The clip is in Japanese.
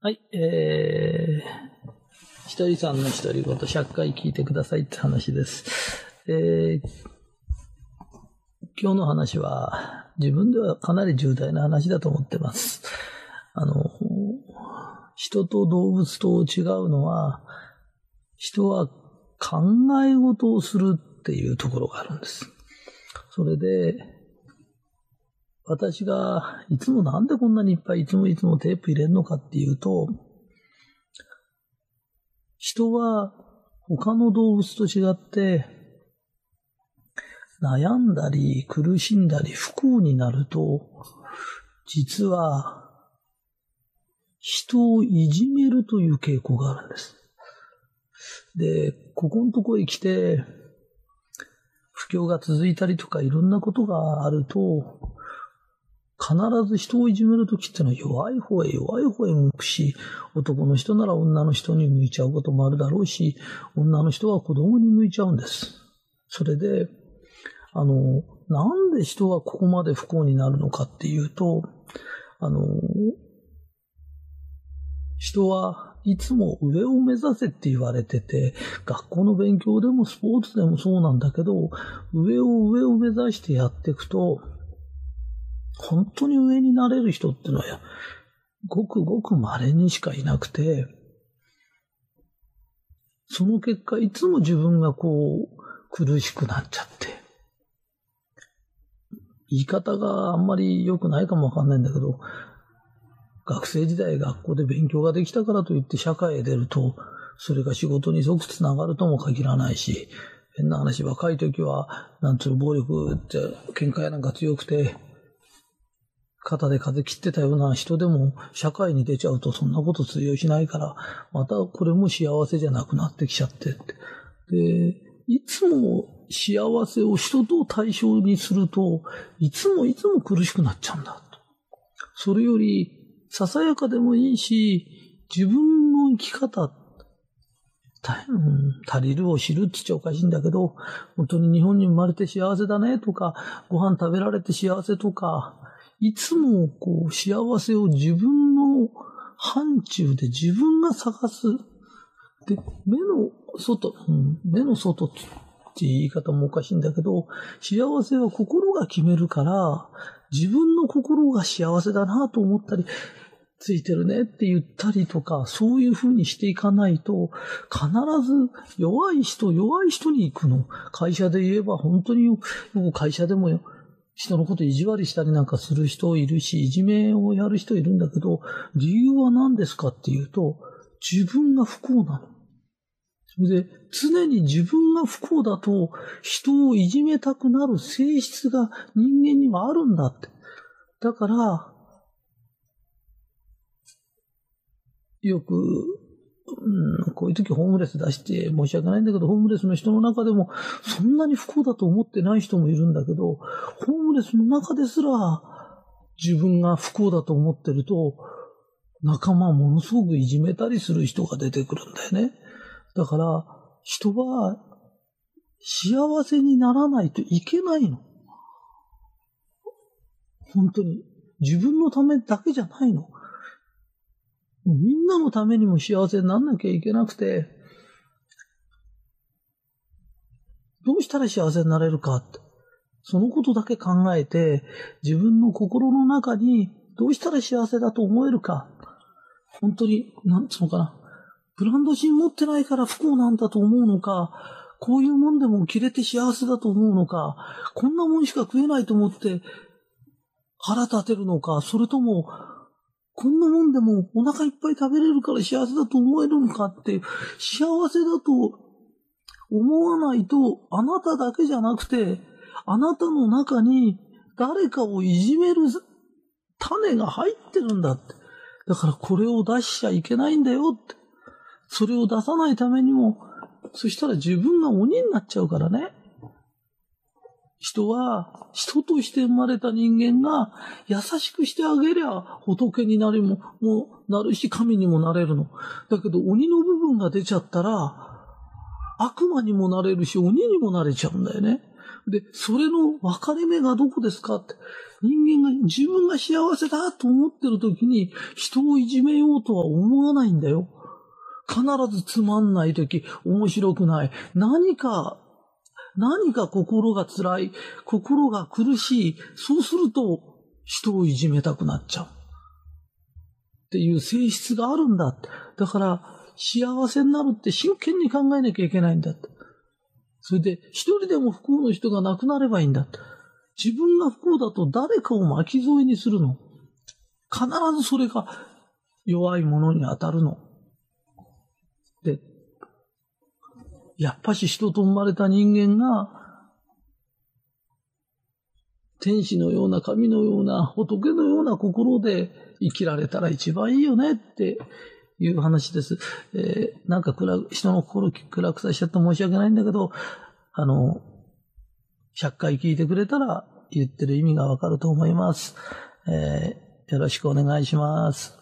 はい、えー、ひとりさんの独り言、100回聞いてくださいって話です。えー、今日の話は、自分ではかなり重大な話だと思ってます。あの、人と動物と違うのは、人は考え事をするっていうところがあるんです。それで、私がいつもなんでこんなにいっぱいいつもいつもテープ入れるのかっていうと、人は他の動物と違って、悩んだり苦しんだり不幸になると、実は人をいじめるという傾向があるんです。で、ここのとこへ来て、不況が続いたりとかいろんなことがあると、必ず人をいじめるときってのは弱い方へ弱い方へ向くし、男の人なら女の人に向いちゃうこともあるだろうし、女の人は子供に向いちゃうんです。それで、あの、なんで人はここまで不幸になるのかっていうと、あの、人はいつも上を目指せって言われてて、学校の勉強でもスポーツでもそうなんだけど、上を上を目指してやっていくと、本当に上になれる人ってのは、ごくごく稀にしかいなくて、その結果、いつも自分がこう、苦しくなっちゃって、言い方があんまり良くないかもわかんないんだけど、学生時代学校で勉強ができたからといって社会へ出ると、それが仕事に即つながるとも限らないし、変な話、若い時は、なんつうの暴力って、喧嘩やなんか強くて、肩で風切ってたような人でも社会に出ちゃうとそんなこと通用しないから、またこれも幸せじゃなくなってきちゃってって。で、いつも幸せを人と対象にすると、いつもいつも苦しくなっちゃうんだと。それより、ささやかでもいいし、自分の生き方、大変足りるを知るって言っちゃおかしいんだけど、本当に日本に生まれて幸せだねとか、ご飯食べられて幸せとか、いつもこう幸せを自分の範疇で自分が探す。で、目の外、うん、目の外って言い方もおかしいんだけど、幸せは心が決めるから、自分の心が幸せだなと思ったり、ついてるねって言ったりとか、そういう風にしていかないと、必ず弱い人、弱い人に行くの。会社で言えば本当によく会社でもよ人のこと意地悪したりなんかする人いるし、いじめをやる人いるんだけど、理由は何ですかっていうと、自分が不幸なの。それで、常に自分が不幸だと、人をいじめたくなる性質が人間にはあるんだって。だから、よく、うん、こういう時ホームレス出して申し訳ないんだけど、ホームレスの人の中でも、そんなに不幸だと思ってない人もいるんだけど、ホームレスの中ですら、自分が不幸だと思ってると、仲間ものすごくいじめたりする人が出てくるんだよね。だから、人は幸せにならないといけないの。本当に。自分のためだけじゃないの。みんなのためにも幸せになんなきゃいけなくて、どうしたら幸せになれるかって。そのことだけ考えて、自分の心の中にどうしたら幸せだと思えるか。本当に、なんつうのかな。ブランド品持ってないから不幸なんだと思うのか、こういうもんでも着れて幸せだと思うのか、こんなもんしか食えないと思って腹立てるのか、それとも、こんなもんでもお腹いっぱい食べれるから幸せだと思えるのかって、幸せだと思わないと、あなただけじゃなくて、あなたの中に誰かをいじめる種が入ってるんだって。だからこれを出しちゃいけないんだよって。それを出さないためにも、そしたら自分が鬼になっちゃうからね。人は、人として生まれた人間が優しくしてあげりゃ仏になりも、もなるし神にもなれるの。だけど鬼の部分が出ちゃったら、悪魔にもなれるし鬼にもなれちゃうんだよね。で、それの分かれ目がどこですかって。人間が自分が幸せだと思ってる時に人をいじめようとは思わないんだよ。必ずつまんない時、面白くない。何か、何か心が辛い、心が苦しい。そうすると人をいじめたくなっちゃう。っていう性質があるんだ。だから、幸せになるって真剣に考えなきゃいけないんだって。それで、一人でも不幸の人が亡くなればいいんだって。自分が不幸だと誰かを巻き添えにするの。必ずそれが弱い者に当たるの。で、やっぱし人と生まれた人間が、天使のような神のような仏のような心で生きられたら一番いいよねっていう話です。えー、なんか暗人の心暗くさせちゃって申し訳ないんだけど、あの、100回聞いてくれたら言ってる意味がわかると思います。えー、よろしくお願いします。